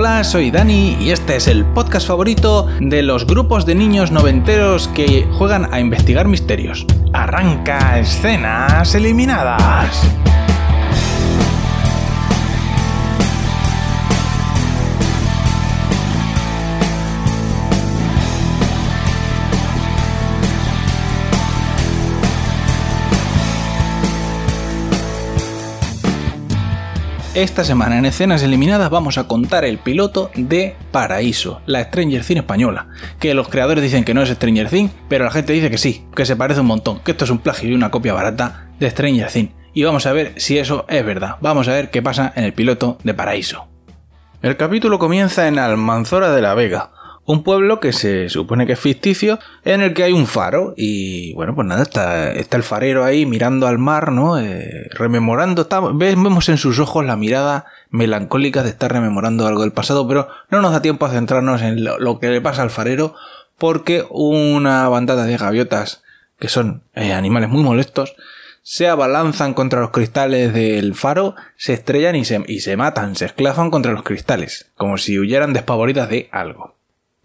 Hola, soy Dani y este es el podcast favorito de los grupos de niños noventeros que juegan a investigar misterios. Arranca escenas eliminadas. Esta semana en Escenas Eliminadas vamos a contar el piloto de Paraíso, la Stranger Things española. Que los creadores dicen que no es Stranger Things, pero la gente dice que sí, que se parece un montón, que esto es un plagio y una copia barata de Stranger Things. Y vamos a ver si eso es verdad. Vamos a ver qué pasa en el piloto de Paraíso. El capítulo comienza en Almanzora de la Vega, un pueblo que se supone que es ficticio, en el que hay un faro y bueno, pues nada, está, está el farero ahí mirando al mar, ¿no? Eh, rememorando, vemos en sus ojos la mirada melancólica de estar rememorando algo del pasado, pero no nos da tiempo a centrarnos en lo, que le pasa al farero porque una bandada de gaviotas, que son eh, animales muy molestos, se abalanzan contra los cristales del faro, se estrellan y se, y se matan, se esclafan contra los cristales, como si huyeran despavoridas de algo.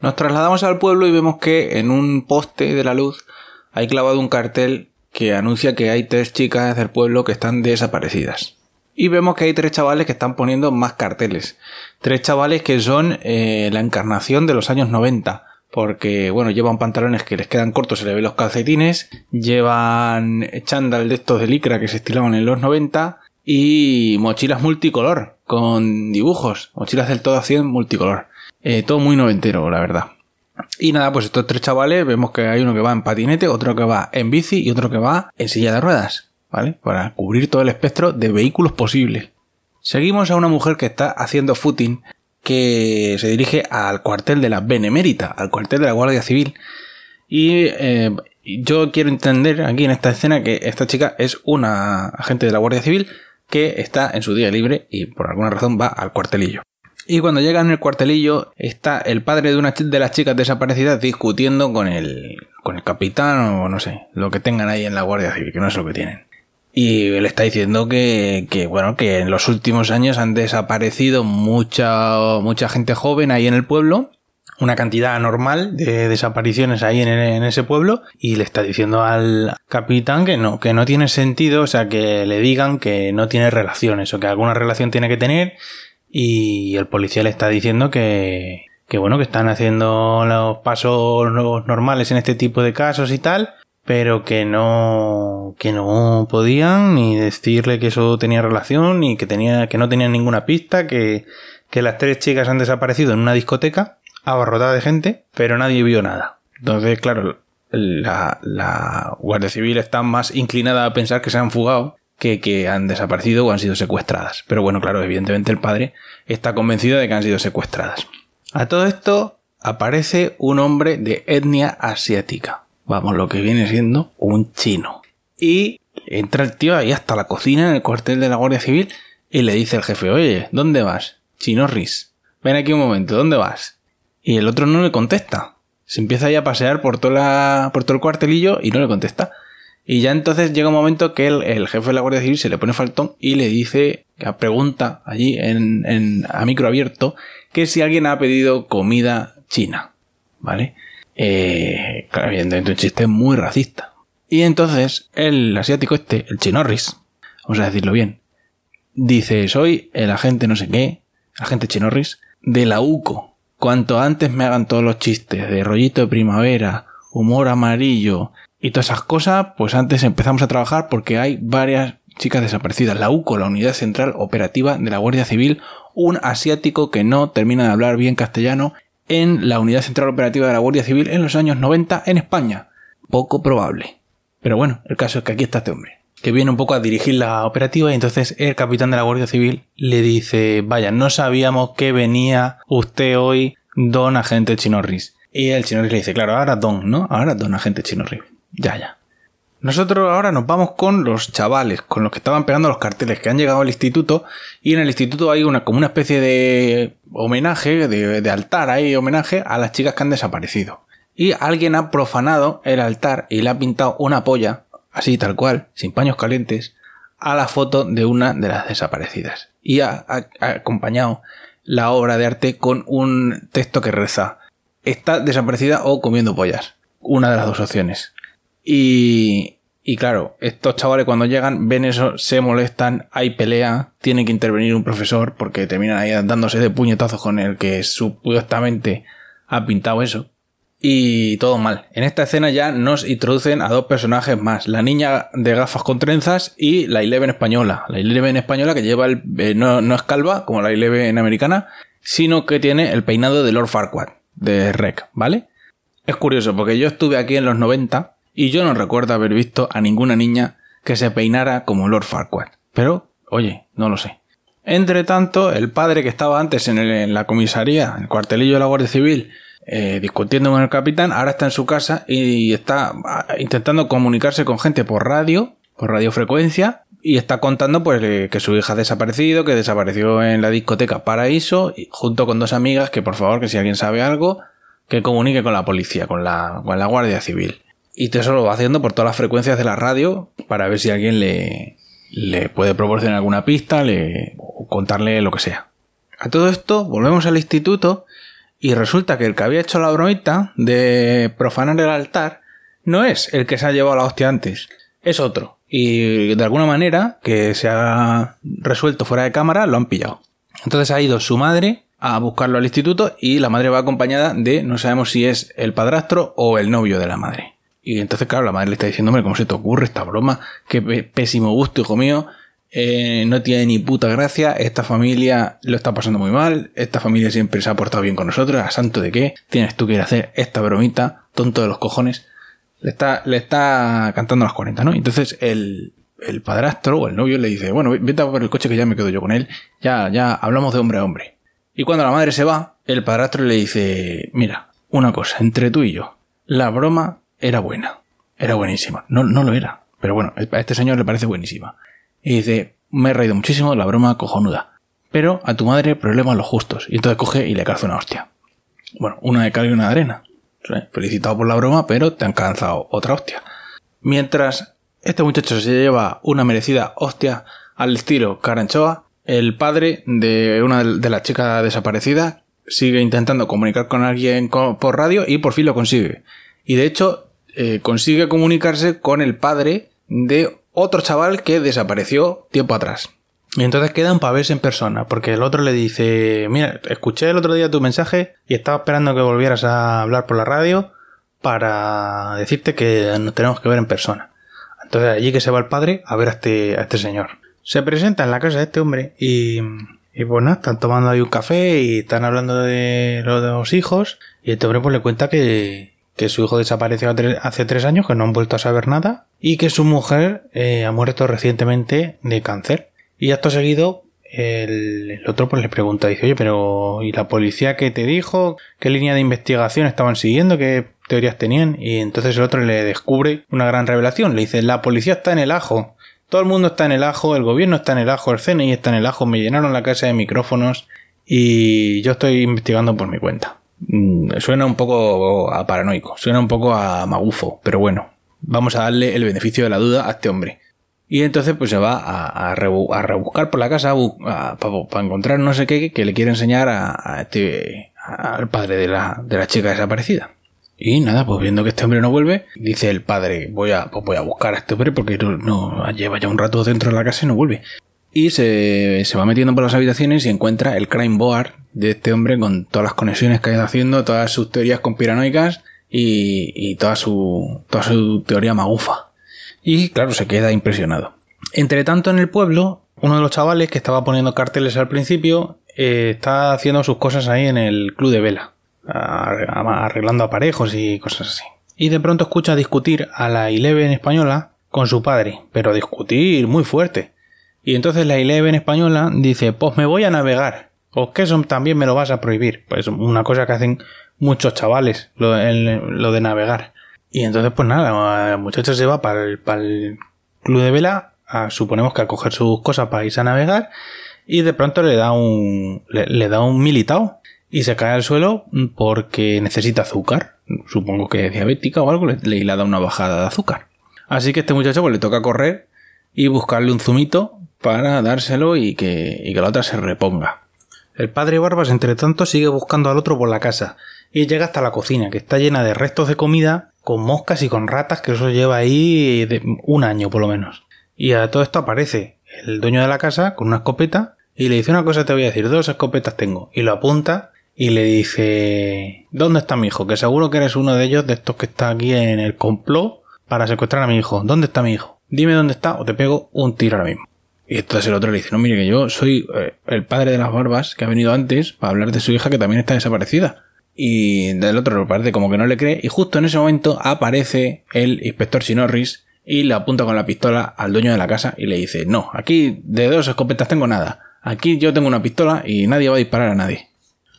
Nos trasladamos al pueblo y vemos que en un poste de la luz hay clavado un cartel que anuncia que hay tres chicas del pueblo que están desaparecidas. Y vemos que hay tres chavales que están poniendo más carteles. Tres chavales que son eh, la encarnación de los años 90. Porque, bueno, llevan pantalones que les quedan cortos, se le ven los calcetines. Llevan chándal de estos de licra que se estilaban en los 90. Y mochilas multicolor, con dibujos. Mochilas del todo 100 multicolor. Eh, todo muy noventero, la verdad. Y nada, pues estos tres chavales vemos que hay uno que va en patinete, otro que va en bici y otro que va en silla de ruedas, ¿vale? Para cubrir todo el espectro de vehículos posibles. Seguimos a una mujer que está haciendo footing que se dirige al cuartel de la Benemérita, al cuartel de la Guardia Civil. Y eh, yo quiero entender aquí en esta escena que esta chica es una agente de la Guardia Civil que está en su día libre y por alguna razón va al cuartelillo. Y cuando llegan el cuartelillo, está el padre de una de las chicas desaparecidas discutiendo con el, con el capitán o no sé, lo que tengan ahí en la Guardia Civil, que no es lo que tienen. Y le está diciendo que, que, bueno, que en los últimos años han desaparecido mucha, mucha gente joven ahí en el pueblo, una cantidad anormal de desapariciones ahí en, en, ese pueblo, y le está diciendo al capitán que no, que no tiene sentido, o sea, que le digan que no tiene relaciones, o que alguna relación tiene que tener, y el policía le está diciendo que, que bueno, que están haciendo los pasos normales en este tipo de casos y tal, pero que no, que no podían ni decirle que eso tenía relación, ni que tenía, que no tenían ninguna pista, que, que las tres chicas han desaparecido en una discoteca, abarrotada de gente, pero nadie vio nada. Entonces, claro, la, la Guardia Civil está más inclinada a pensar que se han fugado que, han desaparecido o han sido secuestradas. Pero bueno, claro, evidentemente el padre está convencido de que han sido secuestradas. A todo esto aparece un hombre de etnia asiática. Vamos, lo que viene siendo un chino. Y entra el tío ahí hasta la cocina en el cuartel de la Guardia Civil y le dice al jefe, oye, ¿dónde vas? Chinorris. Ven aquí un momento, ¿dónde vas? Y el otro no le contesta. Se empieza ahí a pasear por, toda por todo el cuartelillo y no le contesta. Y ya entonces llega un momento que el, jefe de la Guardia Civil se le pone faltón y le dice, pregunta allí en, a micro abierto, que si alguien ha pedido comida china. ¿Vale? Eh, claro, evidentemente un chiste muy racista. Y entonces el asiático este, el chinorris, vamos a decirlo bien, dice, soy el agente no sé qué, agente chinorris, de la UCO. Cuanto antes me hagan todos los chistes de rollito de primavera, humor amarillo, y todas esas cosas, pues antes empezamos a trabajar porque hay varias chicas desaparecidas. La UCO, la Unidad Central Operativa de la Guardia Civil, un asiático que no termina de hablar bien castellano en la Unidad Central Operativa de la Guardia Civil en los años 90 en España. Poco probable. Pero bueno, el caso es que aquí está este hombre, que viene un poco a dirigir la operativa y entonces el capitán de la Guardia Civil le dice, vaya, no sabíamos que venía usted hoy, don agente Chinorris. Y el Chinorris le dice, claro, ahora don, ¿no? Ahora don agente Chinorris. Ya, ya. Nosotros ahora nos vamos con los chavales, con los que estaban pegando los carteles, que han llegado al instituto, y en el instituto hay una, como una especie de homenaje, de, altar, hay homenaje a las chicas que han desaparecido. Y alguien ha profanado el altar y le ha pintado una polla, así tal cual, sin paños calientes, a la foto de una de las desaparecidas. Y ha acompañado la obra de arte con un texto que reza está desaparecida o comiendo pollas. Una de las dos opciones. Y, y claro, estos chavales cuando llegan ven eso, se molestan, hay pelea, tiene que intervenir un profesor porque terminan ahí dándose de puñetazos con el que supuestamente ha pintado eso. Y todo mal. En esta escena ya nos introducen a dos personajes más. La niña de gafas con trenzas y la Eleven española. La Eleven española que lleva el... Eh, no, no, es calva como la Eleven americana, sino que tiene el peinado de Lord Farquaad de Rec, ¿vale? Es curioso porque yo estuve aquí en los 90 y yo no recuerdo haber visto a ninguna niña que se peinara como Lord Farquaad. Pero, oye, no lo sé. Entre tanto, el padre que estaba antes en, la comisaría, en el cuartelillo de la Guardia Civil, eh, discutiendo con el capitán, ahora está en su casa y está ah, intentando comunicarse con gente por radio, por radiofrecuencia, y está contando pues eh, que su hija ha desaparecido, que desapareció en la discoteca Paraíso, junto con dos amigas, que por favor, que si alguien sabe algo, que comunique con la policía, con la, con la Guardia Civil. Y eso lo va haciendo por todas las frecuencias de la radio para ver si alguien le, le puede proporcionar alguna pista, le, o contarle lo que sea. A todo esto, volvemos al instituto y resulta que el que había hecho la bromita de profanar el altar no es el que se ha llevado la hostia antes, es otro y de alguna manera que se ha resuelto fuera de cámara lo han pillado. Entonces ha ido su madre a buscarlo al instituto y la madre va acompañada de no sabemos si es el padrastro o el novio de la madre. Y entonces, claro, la madre le está diciendo, hombre, ¿cómo se te ocurre esta broma? Qué pésimo gusto, hijo mío. Eh, no tiene ni puta gracia. Esta familia lo está pasando muy mal. Esta familia siempre se ha portado bien con nosotros. ¿A santo de qué? Tienes tú que ir a hacer esta bromita, tonto de los cojones le está, le está cantando a las 40, ¿no? Entonces el, el padrastro o el novio le dice, bueno, vete a por el coche que ya me quedo yo con él, ya, ya hablamos de hombre a hombre. Y cuando la madre se va, el padrastro le dice, mira, una cosa, entre tú y yo, la broma era buena, era buenísima, no, no lo era, pero bueno, a este señor le parece buenísima. Y dice, me he reído muchísimo, la broma cojonuda, pero a tu madre problemas los justos, y entonces coge y le calza una hostia. Bueno, una de cal y una de arena. Felicitado por la broma, pero te han cansado otra hostia. Mientras este muchacho se lleva una merecida hostia al estilo Caranchoa, el padre de una de las chicas desaparecidas sigue intentando comunicar con alguien por radio y por fin lo consigue. Y de hecho, eh, consigue comunicarse con el padre de otro chaval que desapareció tiempo atrás. Y entonces quedan para verse en persona, porque el otro le dice, mira, escuché el otro día tu mensaje y estaba esperando que volvieras a hablar por la radio para decirte que nos tenemos que ver en persona. Entonces allí que se va el padre a ver a este, a este señor. Se presenta en la casa de este hombre y, y pues nada, están tomando ahí un café y están hablando de los hijos y este hombre pues le cuenta que, que su hijo desapareció hace tres años, que no han vuelto a saber nada y que su mujer eh, ha muerto recientemente de cáncer. Y acto seguido, el, otro pues le pregunta, dice, oye, pero ¿y la policía qué te dijo? ¿Qué línea de investigación estaban siguiendo? ¿Qué teorías tenían? Y entonces el otro le descubre una gran revelación. Le dice, la policía está en el ajo. Todo el mundo está en el ajo, el gobierno está en el ajo, el CNI está en el ajo, me llenaron la casa de micrófonos y yo estoy investigando por mi cuenta. Mm, suena un poco a paranoico, suena un poco a magufo, pero bueno, vamos a darle el beneficio de la duda a este hombre. Y entonces pues se va a, rebuscar por la casa para encontrar no sé qué que le quiere enseñar a, este, al padre de la, de la chica desaparecida. Y nada, pues viendo que este hombre no vuelve, dice el padre, voy a, pues voy a buscar a este hombre porque no, lleva ya un rato dentro de la casa y no vuelve. Y se, se, va metiendo por las habitaciones y encuentra el crime board de este hombre con todas las conexiones que ha ido haciendo, todas sus teorías conspiranoicas y, y toda su, toda su teoría magufa y claro, se queda impresionado. Entre tanto, en el pueblo, uno de los chavales que estaba poniendo carteles al principio eh, está haciendo sus cosas ahí en el club de vela, arreglando aparejos y cosas así. Y de pronto escucha discutir a la Eleven española con su padre, pero discutir muy fuerte. Y entonces la Eleven española dice, pues me voy a navegar. ¿O que eso también me lo vas a prohibir? Pues una cosa que hacen muchos chavales, lo de navegar. Y entonces, pues nada, el muchacho se va para el, club de vela, suponemos que a coger sus cosas para irse a navegar, y de pronto le da un, le, da un militao y se cae al suelo porque necesita azúcar. Supongo que es diabética o algo, le, le, da una bajada de azúcar. Así que este muchacho pues le toca correr y buscarle un zumito para dárselo y que, la otra se reponga. El padre Barbas, entre tanto, sigue buscando al otro por la casa y llega hasta la cocina, que está llena de restos de comida, con moscas y con ratas, que eso lleva ahí un año por lo menos. Y a todo esto aparece el dueño de la casa con una escopeta y le dice una cosa te voy a decir, dos escopetas tengo. Y lo apunta y le dice, ¿dónde está mi hijo? Que seguro que eres uno de ellos, de estos que está aquí en el complot para secuestrar a mi hijo. ¿Dónde está mi hijo? Dime dónde está o te pego un tiro ahora mismo. Y entonces el otro le dice, no, mire que yo soy eh, el padre de las barbas que ha venido antes para hablar de su hija que también está desaparecida. Y del otro lo parece como que no le cree y justo en ese momento aparece el inspector Sinorris y le apunta con la pistola al dueño de la casa y le dice, no, aquí de dos escopetas tengo nada. Aquí yo tengo una pistola y nadie va a disparar a nadie.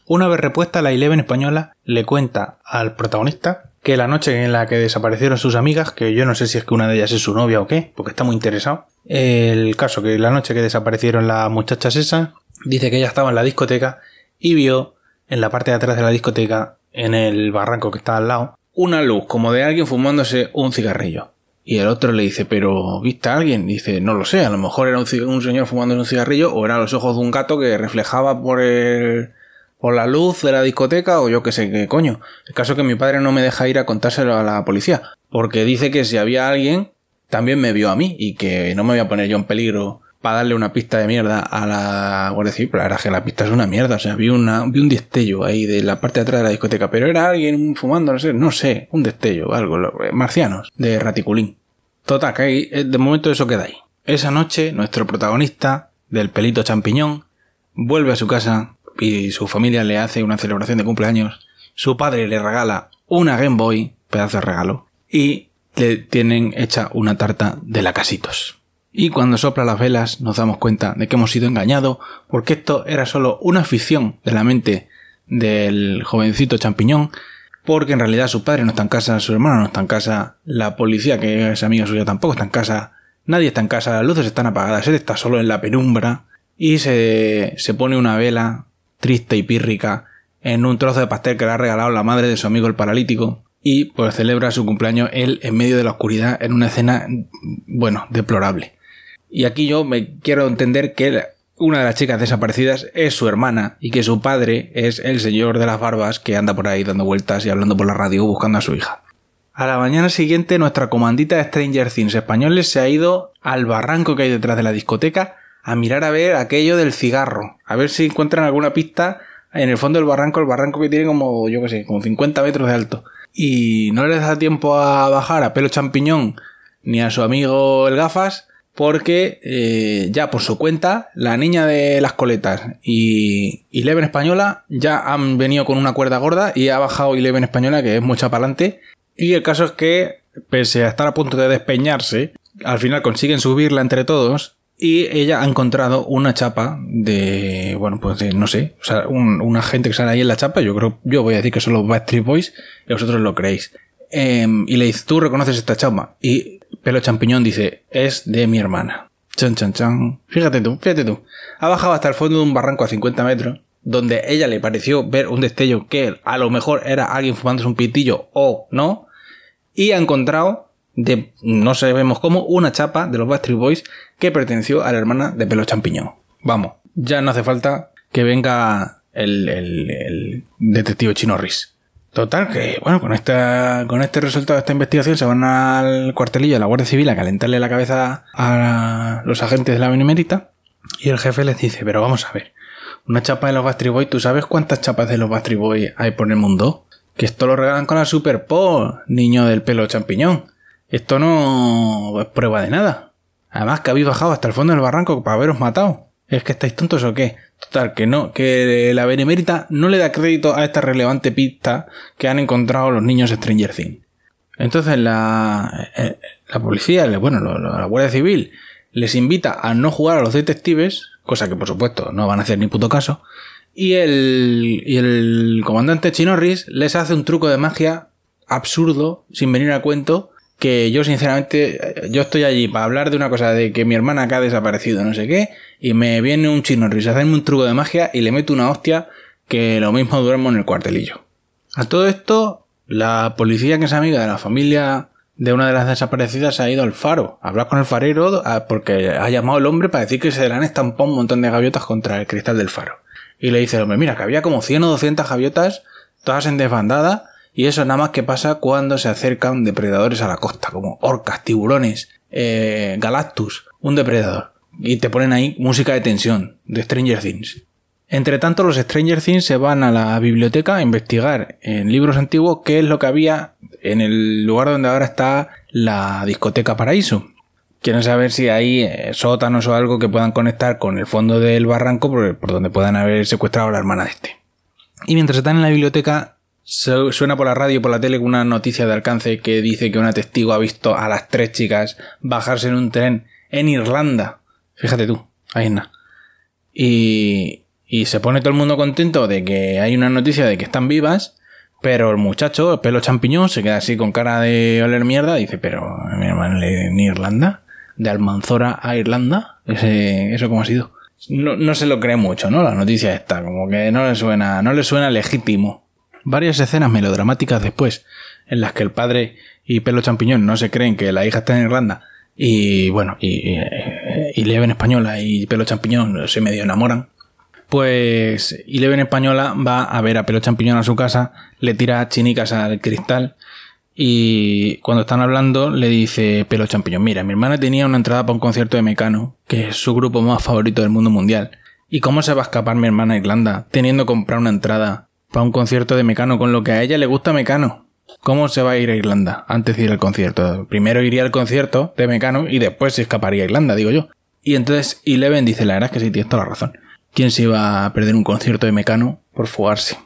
Una vez repuesta, la Eleven española le cuenta al protagonista que la noche en la que desaparecieron sus amigas, que yo no sé si es que una de ellas es su novia o qué, porque está muy interesado, el caso que la noche que desaparecieron las muchachas esas, dice que ella estaba en la discoteca y vio en la parte de atrás de la discoteca, en el barranco que está al lado, una luz como de alguien fumándose un cigarrillo. Y el otro le dice, pero ¿viste a alguien? dice, no lo sé, a lo mejor era un, señor fumándose un cigarrillo o eran los ojos de un gato que reflejaba por el por la luz de la discoteca o yo qué sé qué coño. El caso es que mi padre no me deja ir a contárselo a la policía, porque dice que si había alguien, también me vio a mí y que no me voy a poner yo en peligro para darle una pista de mierda a la Guardia Civil, pero la verdad que la pista es una mierda, o sea, vi, una, vi un destello ahí de la parte de atrás de la discoteca, pero era alguien fumando, no sé, no sé, un destello, algo, eh, marcianos, de raticulín. Total, que ahí, eh, de momento eso queda ahí. Esa noche, nuestro protagonista, del pelito champiñón, vuelve a su casa y su familia le hace una celebración de cumpleaños. Su padre le regala una Game Boy, pedazo de regalo, y le tienen hecha una tarta de lacasitos. Y cuando sopla las velas nos damos cuenta de que hemos sido engañados porque esto era solo una ficción de la mente del jovencito champiñón porque en realidad su padre no está en casa, su hermano no está en casa, la policía que es amiga suya tampoco está en casa, nadie está en casa, las luces están apagadas, él está solo en la penumbra y se, se pone una vela triste y pírrica en un trozo de pastel que le ha regalado la madre de su amigo el paralítico y pues celebra su cumpleaños él en medio de la oscuridad en una escena, bueno, deplorable. Y aquí yo me quiero entender que una de las chicas desaparecidas es su hermana y que su padre es el señor de las barbas que anda por ahí dando vueltas y hablando por la radio buscando a su hija. A la mañana siguiente nuestra comandita de Stranger Things españoles se ha ido al barranco que hay detrás de la discoteca a mirar a ver aquello del cigarro, a ver si encuentran alguna pista en el fondo del barranco, el barranco que tiene como, yo qué sé, como 50 metros de alto. Y no les da tiempo a bajar a pelo champiñón ni a su amigo el gafas, porque eh, ya por su cuenta, la niña de las coletas y, Leven Española ya han venido con una cuerda gorda y ha bajado Leven Española, que es mucha para adelante. Y el caso es que, pese a estar a punto de despeñarse, al final consiguen subirla entre todos y ella ha encontrado una chapa de, bueno, pues de, no sé, o sea, un, una gente que sale ahí en la chapa, yo creo, yo voy a decir que son los Backstreet Boys, y vosotros lo creéis. Em, y le dice, ¿tú reconoces esta chapa? Y Pelo Champiñón dice, es de mi hermana. Chan, chan, chan. Fíjate tú, fíjate tú. Ha bajado hasta el fondo de un barranco a 50 metros, donde ella le pareció ver un destello que a lo mejor era alguien fumándose un pitillo o no, y ha encontrado de, no sabemos cómo, una chapa de los Backstreet Boys que perteneció a la hermana de Pelo Champiñón. Vamos, ya no hace falta que venga el, el, detective Chino Riz. Total, que bueno, con, esta, con este resultado de esta investigación se van al cuartelillo de la Guardia Civil a calentarle la cabeza a los agentes de la Benemérita y el jefe les dice, pero vamos a ver, una chapa de los Backstreet Boys, ¿tú sabes cuántas chapas de los Backstreet Boys hay por el mundo? Que esto lo regalan con la Super niño del pelo champiñón. Esto no es prueba de nada. Además que habéis bajado hasta el fondo del barranco para haberos matado. ¿Es que estáis tontos o qué? Total, que no, que la Benemérita no le da crédito a esta relevante pista que han encontrado los niños Stranger Things. Entonces la, eh, la policía, bueno, la Guardia Civil les invita a no jugar a los detectives, cosa que por supuesto no van a hacer ni puto caso, y el, y el comandante Chinorris les hace un truco de magia absurdo, sin venir a cuento, que yo sinceramente, yo estoy allí para hablar de una cosa de que mi hermana acá ha desaparecido, no sé qué, y me viene un chino risa, hacerme un truco de magia y le meto una hostia que lo mismo duermo en el cuartelillo. A todo esto, la policía que es amiga de la familia de una de las desaparecidas ha ido al faro a hablar con el farero porque ha llamado el hombre para decir que se le han estampado un montón de gaviotas contra el cristal del faro. Y le dice el hombre, mira, que había como 100 o 200 gaviotas, todas en desbandada, y eso nada más que pasa cuando se acercan depredadores a la costa, como orcas, tiburones, eh, galactus, un depredador. Y te ponen ahí música de tensión, de Stranger Things. Entre tanto, los Stranger Things se van a la biblioteca a investigar en libros antiguos qué es lo que había en el lugar donde ahora está la discoteca Paraíso. Quieren saber si hay eh, sótanos o algo que puedan conectar con el fondo del barranco por, por donde puedan haber secuestrado a la hermana de este. Y mientras están en la biblioteca, suena por la radio por la tele una noticia de alcance que dice que una testigo ha visto a las tres chicas bajarse en un tren en Irlanda. Fíjate tú, ahí nada. Y, y se pone todo el mundo contento de que hay una noticia de que están vivas, pero el muchacho, el pelo champiñón, se queda así con cara de oler mierda. Dice, pero mi hermano en Irlanda, de Almanzora a Irlanda, eso cómo ha sido. No, no se lo cree mucho, ¿no? La noticia está, como que no le suena, no le suena legítimo. Varias escenas melodramáticas después, en las que el padre y pelo champiñón no se creen que la hija está en Irlanda, y bueno, y, y, Leven española y pelo champiñón se medio enamoran pues Eleven Española va a ver a Pelo Champiñón a su casa, le tira chinicas al cristal y cuando están hablando le dice Pelo Champiñón, mira, mi hermana tenía una entrada para un concierto de Mecano, que es su grupo más favorito del mundo mundial. ¿Y cómo se va a escapar mi hermana a Irlanda teniendo que comprar una entrada para un concierto de Mecano con lo que a ella le gusta Mecano? ¿Cómo se va a ir a Irlanda antes de ir al concierto? Primero iría al concierto de Mecano y después se escaparía a Irlanda, digo yo. Y entonces Eleven dice, la verdad es que sí, tienes toda la razón. ¿Quién se iba a perder un concierto de Mecano por fugarse?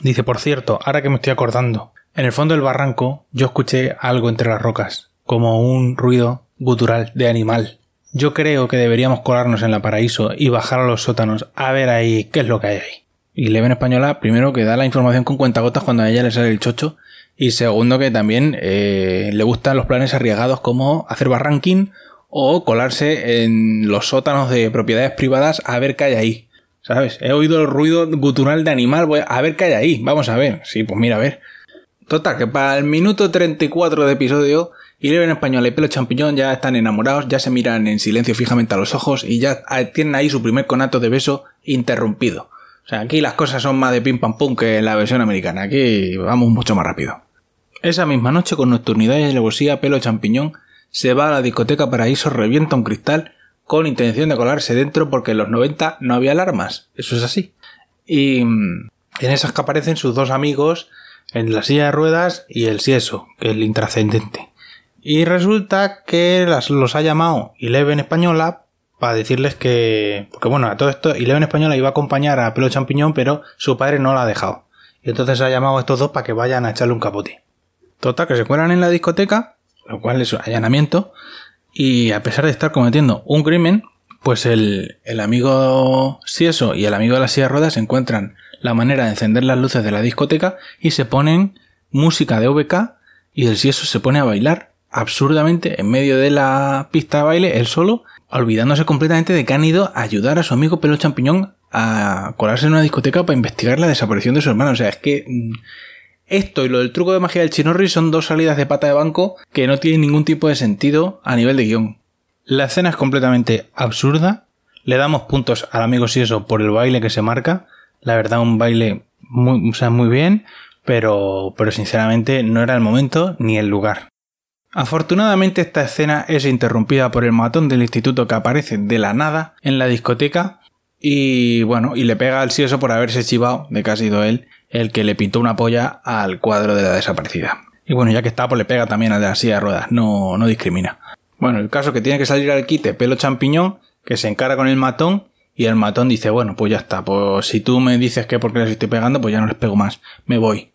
Dice, por cierto, ahora que me estoy acordando, en el fondo del barranco yo escuché algo entre las rocas, como un ruido gutural de animal. Yo creo que deberíamos colarnos en la paraíso y bajar a los sótanos a ver ahí qué es lo que hay ahí. Y Leven Española, primero que da la información con cuentagotas cuando a ella le sale el chocho, y segundo que también eh, le gustan los planes arriesgados como hacer barranquín o colarse en los sótanos de propiedades privadas a ver qué hay ahí. ¿Sabes? He oído el ruido gutural de animal. Voy a ver qué hay ahí. Vamos a ver. Sí, pues mira, a ver. Total, que para el minuto 34 de episodio, Eleven Español y Pelo Champiñón ya están enamorados, ya se miran en silencio fijamente a los ojos y ya tienen ahí su primer conato de beso interrumpido. O sea, aquí las cosas son más de pim pam pum que en la versión americana. Aquí vamos mucho más rápido. Esa misma noche, con nocturnidad y alevosía, Pelo Champiñón se va a la discoteca Paraíso, revienta un cristal con intención de colarse dentro porque en los 90 no había alarmas. Eso es así. Y mm, en esas que aparecen sus dos amigos en la silla de ruedas y el sieso, que es el intrascendente. Y resulta que los ha llamado Eleven Española para decirles que... Porque bueno, a todo esto Eleven Española iba a acompañar a Pelo Champiñón, pero su padre no la ha dejado. Y entonces ha llamado a estos dos para que vayan a echarle un capote. Total, que se cuelan en la discoteca, lo cual es un allanamiento, y a pesar de estar cometiendo un crimen, pues el, el amigo Sieso y el amigo de la silla de ruedas encuentran la manera de encender las luces de la discoteca y se ponen música de OBK y el Sieso se pone a bailar absurdamente en medio de la pista de baile, él solo, olvidándose completamente de que han ido a ayudar a su amigo Pelo Champiñón a colarse en una discoteca para investigar la desaparición de su hermano. O sea, es que mm, esto y lo del truco de magia del Chinorri son dos salidas de pata de banco que no tienen ningún tipo de sentido a nivel de guion. La escena es completamente absurda. Le damos puntos al amigo Sieso por el baile que se marca. La verdad, un baile muy, o sea, muy bien, pero, pero sinceramente no era el momento ni el lugar. Afortunadamente esta escena es interrumpida por el matón del instituto que aparece de la nada en la discoteca y bueno, y le pega al Sieso por haberse chivado, de que ha sido él, el que le pintó una polla al cuadro de la desaparecida. Y bueno, ya que está, pues le pega también al de la silla de ruedas, no, no discrimina. Bueno, el caso que tiene que salir al quite pelo champiñón, que se encara con el matón, y el matón dice, bueno, pues ya está, pues si tú me dices que porque les estoy pegando, pues ya no les pego más, me voy.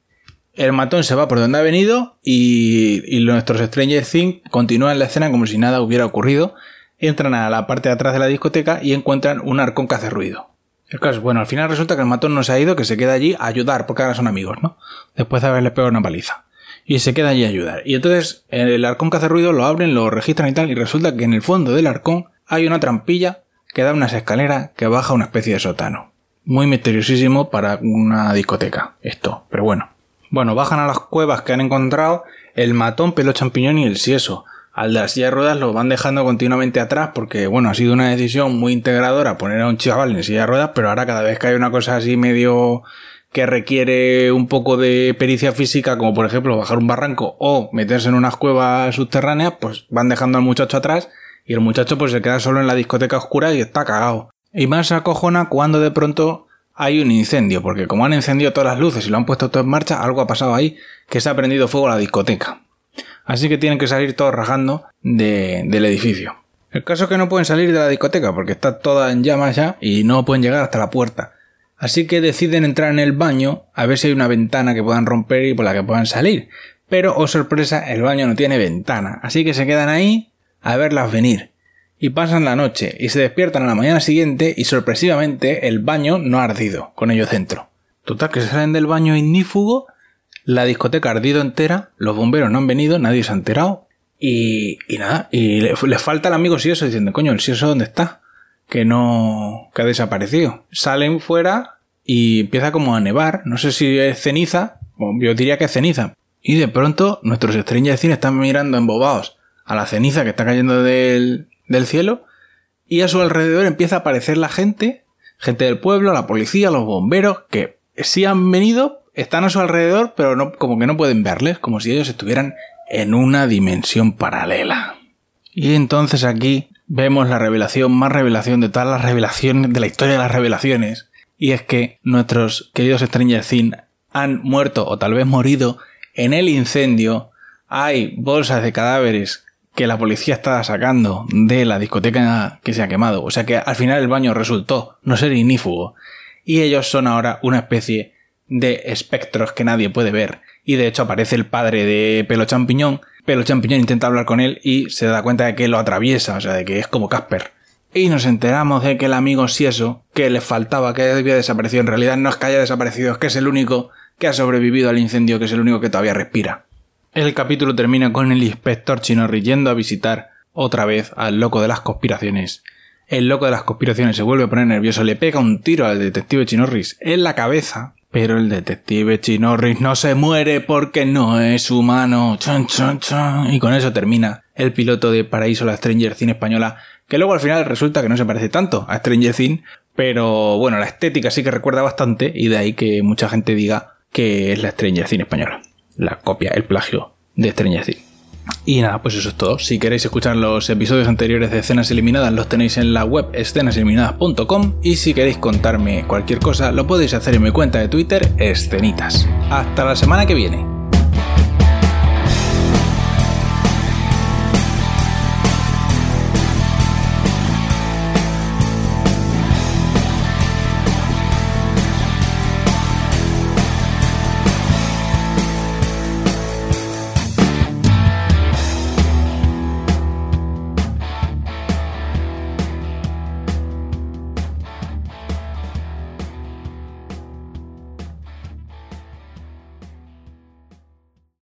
El matón se va por donde ha venido y, y nuestros Stranger Things continúan la escena como si nada hubiera ocurrido. Entran a la parte de atrás de la discoteca y encuentran un arcón que hace ruido. El caso, bueno, al final resulta que el matón no se ha ido, que se queda allí a ayudar, porque ahora son amigos, ¿no? Después de haberle pegado una paliza. Y se queda allí a ayudar. Y entonces el arcón que hace ruido lo abren, lo registran y tal, y resulta que en el fondo del arcón hay una trampilla que da unas escaleras que baja una especie de sótano. Muy misteriosísimo para una discoteca, esto, pero bueno. Bueno, bajan a las cuevas que han encontrado el matón, pelo champiñón y el sieso. al de la silla de ruedas lo van dejando continuamente atrás porque, bueno, ha sido una decisión muy integradora poner a un chaval en silla de ruedas, pero ahora cada vez que hay una cosa así medio que requiere un poco de pericia física, como por ejemplo bajar un barranco o meterse en unas cuevas subterráneas, pues van dejando al muchacho atrás y el muchacho pues se queda solo en la discoteca oscura y está cagado. Y más acojona cuando de pronto hay un incendio, porque como han encendido todas las luces y lo han puesto todo en marcha, algo ha pasado ahí que se ha prendido fuego a la discoteca. Así que tienen que salir todos rajando del edificio. El caso es que no pueden salir de la discoteca porque está toda en llamas ya y no pueden llegar hasta la puerta. Así que deciden entrar en el baño a ver si hay una ventana que puedan romper y por la que puedan salir. Pero, oh sorpresa, el baño no tiene ventana. Así que se quedan ahí a verlas venir. Y pasan la noche y se despiertan a la mañana siguiente y sorpresivamente el baño no ha ardido con ellos dentro. Total que se salen del baño ignífugo la discoteca ha ardido entera, los bomberos no han venido, nadie se ha enterado. Y, y nada, y les le falta el amigo Sieso diciendo, coño, el Sieso dónde está? Que no, que ha desaparecido. Salen fuera y empieza como a nevar, no sé si es ceniza, yo diría que es ceniza. Y de pronto nuestros estrellas de cine están mirando embobados a la ceniza que está cayendo del, del cielo y a su alrededor empieza a aparecer la gente, gente del pueblo, la policía, los bomberos, que sí han venido, están a su alrededor, pero no, como que no pueden verles, como si ellos estuvieran en una dimensión paralela. Y entonces aquí vemos la revelación, más revelación de todas las revelaciones, de la historia de las revelaciones, y es que nuestros queridos Stranger Things han muerto o tal vez morido en el incendio. Hay bolsas de cadáveres que la policía estaba sacando de la discoteca que se ha quemado. O sea que al final el baño resultó no ser inífugo. Y ellos son ahora una especie de espectros que nadie puede ver. Y de hecho aparece el padre de Pelo Champiñón. Pelo Champiñón intenta hablar con él y se da cuenta de que lo atraviesa, o sea, de que es como Casper. Y nos enteramos de que el amigo Sieso, que le faltaba, que había desaparecido, en realidad no es que haya desaparecido, es que es el único que ha sobrevivido al incendio, que es el único que todavía respira. El capítulo termina con el inspector chino yendo a visitar otra vez al loco de las conspiraciones. El loco de las conspiraciones se vuelve a poner nervioso, le pega un tiro al detective Chinorris en la cabeza pero el detective Chinorris no se muere porque no es humano. Y con eso termina el piloto de Paraíso, la Stranger Things española, que luego al final resulta que no se parece tanto a Stranger Things, pero bueno, la estética sí que recuerda bastante y de ahí que mucha gente diga que es la Stranger Things española. La copia, el plagio de Stranger. Y nada, pues eso es todo. Si queréis escuchar los episodios anteriores de Escenas Eliminadas, los tenéis en la web escenaseliminadas.com y si queréis contarme cualquier cosa, lo podéis hacer en mi cuenta de Twitter, Escenitas. Hasta la semana que viene.